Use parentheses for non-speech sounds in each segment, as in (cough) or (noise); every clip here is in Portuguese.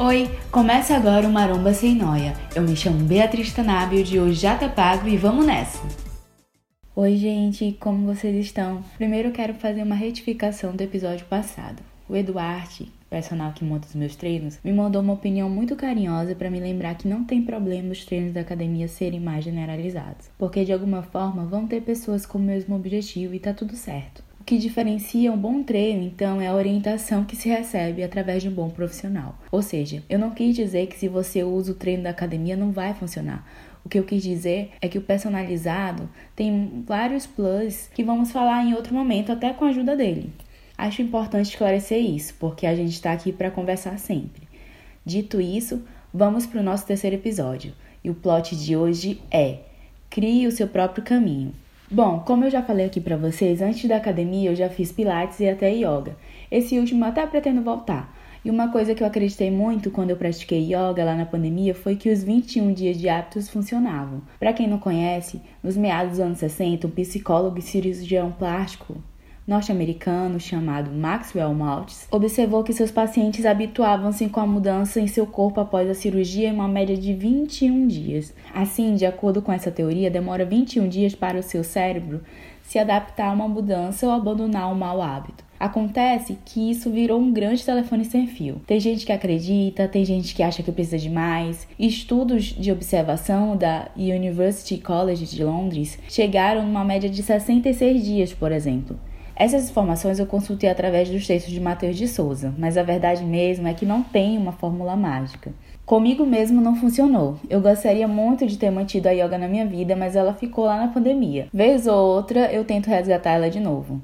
Oi, começa agora o Maromba Sem Noia. Eu me chamo Beatriz Tanábio, de hoje já tá pago e vamos nessa! Oi, gente, como vocês estão? Primeiro quero fazer uma retificação do episódio passado. O Eduardo, personal que monta os meus treinos, me mandou uma opinião muito carinhosa para me lembrar que não tem problema os treinos da academia serem mais generalizados, porque de alguma forma vão ter pessoas com o mesmo objetivo e tá tudo certo que diferencia um bom treino, então, é a orientação que se recebe através de um bom profissional. Ou seja, eu não quis dizer que se você usa o treino da academia não vai funcionar. O que eu quis dizer é que o personalizado tem vários plus que vamos falar em outro momento, até com a ajuda dele. Acho importante esclarecer isso, porque a gente está aqui para conversar sempre. Dito isso, vamos para o nosso terceiro episódio. E o plot de hoje é: crie o seu próprio caminho. Bom, como eu já falei aqui para vocês, antes da academia eu já fiz pilates e até yoga. Esse último até pretendo voltar. E uma coisa que eu acreditei muito quando eu pratiquei yoga lá na pandemia foi que os 21 dias de hábitos funcionavam. Para quem não conhece, nos meados dos anos 60, um psicólogo e cirurgião plástico norte-americano chamado Maxwell Maltz observou que seus pacientes habituavam-se com a mudança em seu corpo após a cirurgia em uma média de 21 dias. Assim, de acordo com essa teoria, demora 21 dias para o seu cérebro se adaptar a uma mudança ou abandonar um mau hábito. Acontece que isso virou um grande telefone sem fio. Tem gente que acredita, tem gente que acha que precisa de mais. Estudos de observação da University College de Londres chegaram numa média de 66 dias, por exemplo. Essas informações eu consultei através dos textos de Mateus de Souza, mas a verdade mesmo é que não tem uma fórmula mágica. Comigo mesmo não funcionou. Eu gostaria muito de ter mantido a yoga na minha vida, mas ela ficou lá na pandemia. Vez ou outra eu tento resgatar ela de novo.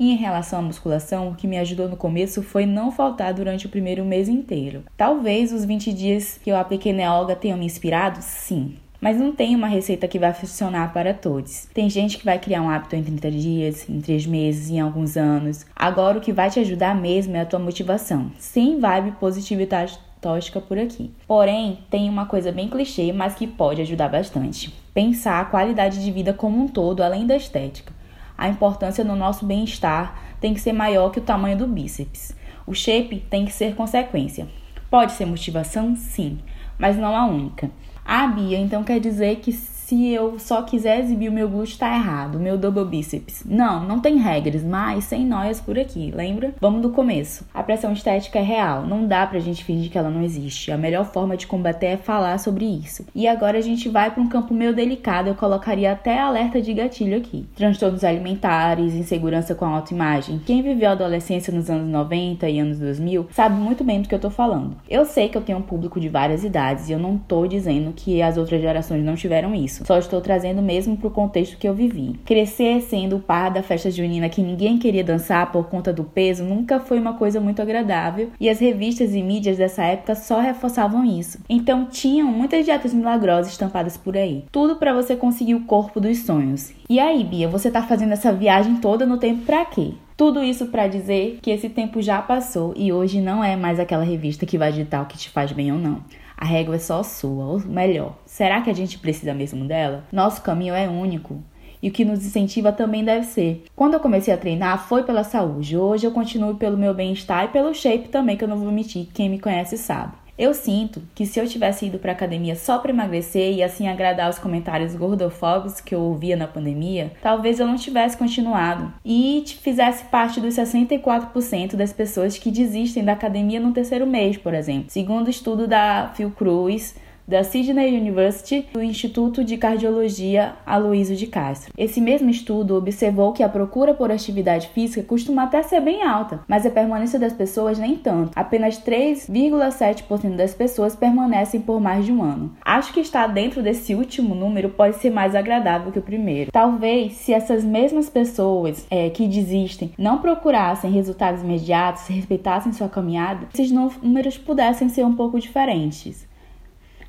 E em relação à musculação, o que me ajudou no começo foi não faltar durante o primeiro mês inteiro. Talvez os 20 dias que eu apliquei na yoga tenham me inspirado? Sim. Mas não tem uma receita que vai funcionar para todos. Tem gente que vai criar um hábito em 30 dias, em 3 meses, em alguns anos. Agora o que vai te ajudar mesmo é a tua motivação. Sem vibe positividade tóxica por aqui. Porém, tem uma coisa bem clichê, mas que pode ajudar bastante. Pensar a qualidade de vida como um todo, além da estética. A importância no nosso bem-estar tem que ser maior que o tamanho do bíceps. O shape tem que ser consequência. Pode ser motivação? Sim, mas não a única. Ah, Bia, então quer dizer que se eu só quiser exibir o meu glúteo tá errado, o meu double bíceps. Não, não tem regras, mas sem noias por aqui, lembra? Vamos do começo. A pressão estética é real, não dá pra gente fingir que ela não existe. A melhor forma de combater é falar sobre isso. E agora a gente vai para um campo meio delicado, eu colocaria até alerta de gatilho aqui. Transtornos alimentares, insegurança com a autoimagem. Quem viveu a adolescência nos anos 90 e anos 2000 sabe muito bem do que eu tô falando. Eu sei que eu tenho um público de várias idades e eu não tô dizendo que as outras gerações não tiveram isso Só estou trazendo mesmo para o contexto que eu vivi. Crescer sendo o par da festa junina que ninguém queria dançar por conta do peso nunca foi uma coisa muito agradável e as revistas e mídias dessa época só reforçavam isso. Então tinham muitas dietas milagrosas estampadas por aí. Tudo para você conseguir o corpo dos sonhos. E aí, Bia, você tá fazendo essa viagem toda no tempo para quê? Tudo isso para dizer que esse tempo já passou e hoje não é mais aquela revista que vai ditar o que te faz bem ou não. A régua é só sua, ou melhor, será que a gente precisa mesmo dela? Nosso caminho é único. E o que nos incentiva também deve ser. Quando eu comecei a treinar, foi pela saúde. Hoje eu continuo pelo meu bem-estar e pelo shape também, que eu não vou mentir. Quem me conhece sabe. Eu sinto que se eu tivesse ido para academia só para emagrecer e assim agradar os comentários gordofóbicos que eu ouvia na pandemia, talvez eu não tivesse continuado e fizesse parte dos 64% das pessoas que desistem da academia no terceiro mês, por exemplo. Segundo o estudo da Fiocruz, da Sydney University do Instituto de Cardiologia Aloysio de Castro. Esse mesmo estudo observou que a procura por atividade física costuma até ser bem alta, mas a permanência das pessoas nem tanto. Apenas 3,7% das pessoas permanecem por mais de um ano. Acho que estar dentro desse último número pode ser mais agradável que o primeiro. Talvez se essas mesmas pessoas é, que desistem não procurassem resultados imediatos, respeitassem sua caminhada, esses números pudessem ser um pouco diferentes.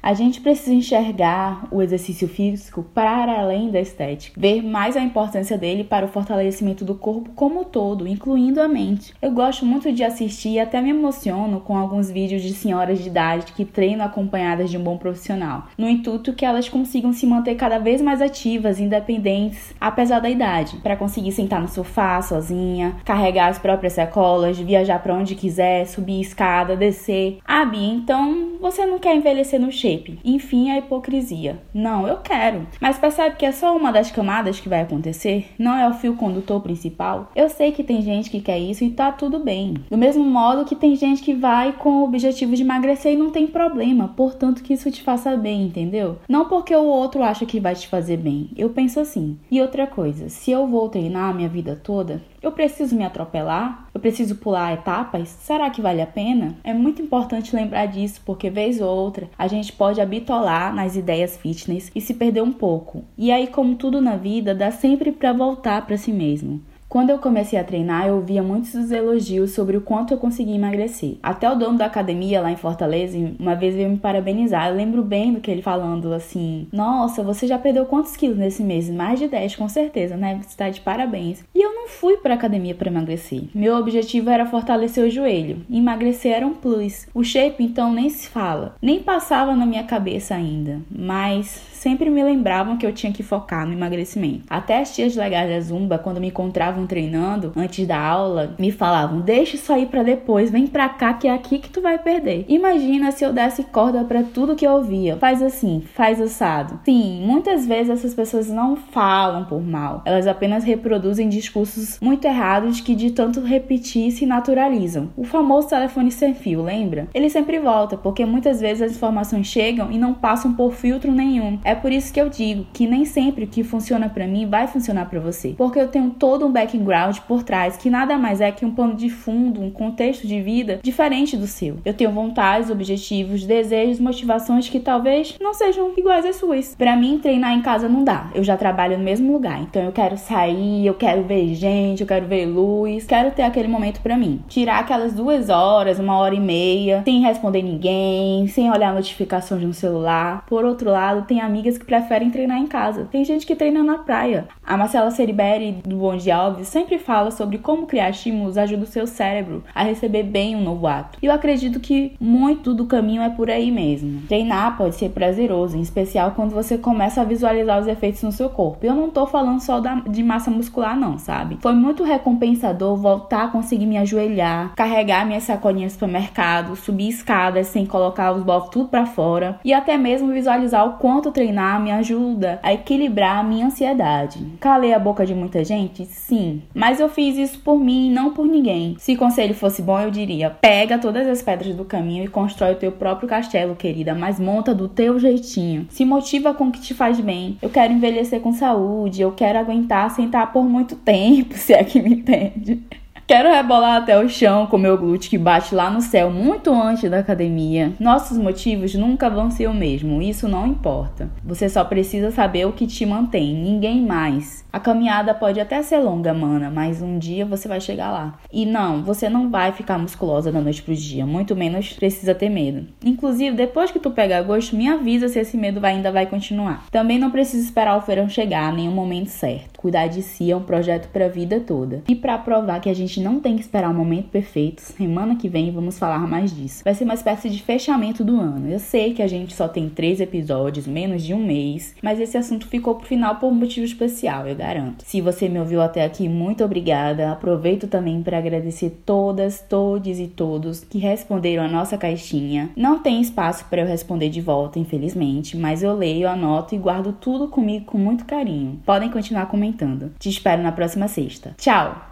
A gente precisa enxergar o exercício físico para além da estética, ver mais a importância dele para o fortalecimento do corpo como todo, incluindo a mente. Eu gosto muito de assistir e até me emociono com alguns vídeos de senhoras de idade que treinam acompanhadas de um bom profissional, no intuito que elas consigam se manter cada vez mais ativas, independentes, apesar da idade, para conseguir sentar no sofá sozinha, carregar as próprias sacolas, viajar para onde quiser, subir escada, descer. Ah, Bia, então você não quer envelhecer no shape. Enfim, a hipocrisia. Não, eu quero. Mas percebe que é só uma das camadas que vai acontecer? Não é o fio condutor principal? Eu sei que tem gente que quer isso e tá tudo bem. Do mesmo modo que tem gente que vai com o objetivo de emagrecer e não tem problema, portanto que isso te faça bem, entendeu? Não porque o outro acha que vai te fazer bem. Eu penso assim. E outra coisa, se eu vou treinar a minha vida toda, eu preciso me atropelar? Preciso pular etapas? Será que vale a pena? É muito importante lembrar disso, porque vez ou outra a gente pode habitolar nas ideias fitness e se perder um pouco. E aí, como tudo na vida, dá sempre para voltar para si mesmo. Quando eu comecei a treinar, eu ouvia muitos elogios sobre o quanto eu conseguia emagrecer. Até o dono da academia lá em Fortaleza, uma vez veio me parabenizar. Eu lembro bem do que ele falando assim: Nossa, você já perdeu quantos quilos nesse mês? Mais de 10, com certeza, né? Você tá de parabéns. E eu não fui pra academia para emagrecer. Meu objetivo era fortalecer o joelho. Emagrecer era um plus. O shape, então, nem se fala. Nem passava na minha cabeça ainda. Mas sempre me lembravam que eu tinha que focar no emagrecimento. Até as tias legais da Zumba, quando me encontravam treinando antes da aula, me falavam: "Deixa isso aí para depois, vem pra cá que é aqui que tu vai perder". Imagina se eu desse corda para tudo que eu ouvia. Faz assim, faz assado. Sim, muitas vezes essas pessoas não falam por mal. Elas apenas reproduzem discursos muito errados que de tanto repetir se naturalizam. O famoso telefone sem fio, lembra? Ele sempre volta, porque muitas vezes as informações chegam e não passam por filtro nenhum. É por isso que eu digo que nem sempre o que funciona para mim vai funcionar para você, porque eu tenho todo um background por trás que nada mais é que um pano de fundo, um contexto de vida diferente do seu. Eu tenho vontades, objetivos, desejos, motivações que talvez não sejam iguais às suas. Para mim, treinar em casa não dá. Eu já trabalho no mesmo lugar, então eu quero sair, eu quero ver gente, eu quero ver luz, quero ter aquele momento para mim. Tirar aquelas duas horas, uma hora e meia, sem responder ninguém, sem olhar notificações no celular. Por outro lado, tem amigos amigas que preferem treinar em casa. Tem gente que treina na praia. A Marcela Ceriberi, do Bom de Alves, sempre fala sobre como criar estímulos ajuda o seu cérebro a receber bem um novo ato. E eu acredito que muito do caminho é por aí mesmo. Treinar pode ser prazeroso, em especial quando você começa a visualizar os efeitos no seu corpo. Eu não tô falando só da, de massa muscular, não, sabe? Foi muito recompensador voltar a conseguir me ajoelhar, carregar minhas sacolinhas para o supermercado, subir escadas sem colocar os bofs tudo para fora e até mesmo visualizar o quanto treinar treinar me ajuda a equilibrar a minha ansiedade. Calei a boca de muita gente? Sim. Mas eu fiz isso por mim e não por ninguém. Se conselho fosse bom, eu diria: pega todas as pedras do caminho e constrói o teu próprio castelo, querida, mas monta do teu jeitinho. Se motiva com o que te faz bem. Eu quero envelhecer com saúde, eu quero aguentar sentar por muito tempo, (laughs) se é que me entende. Quero rebolar até o chão com meu glúteo que bate lá no céu muito antes da academia. Nossos motivos nunca vão ser o mesmo, isso não importa. Você só precisa saber o que te mantém, ninguém mais. A caminhada pode até ser longa, mana, mas um dia você vai chegar lá. E não, você não vai ficar musculosa da noite pro dia, muito menos precisa ter medo. Inclusive, depois que tu pegar gosto, me avisa se esse medo ainda vai continuar. Também não precisa esperar o feirão chegar, nem o momento certo. Cuidar de si é um projeto para a vida toda. E para provar que a gente não tem que esperar o momento perfeito, semana que vem vamos falar mais disso. Vai ser uma espécie de fechamento do ano. Eu sei que a gente só tem três episódios, menos de um mês, mas esse assunto ficou pro final por um motivo especial, eu garanto. Se você me ouviu até aqui, muito obrigada. Aproveito também para agradecer todas, todes e todos que responderam a nossa caixinha. Não tem espaço para eu responder de volta, infelizmente, mas eu leio, anoto e guardo tudo comigo com muito carinho. Podem continuar comentando comentando. Te espero na próxima sexta. Tchau!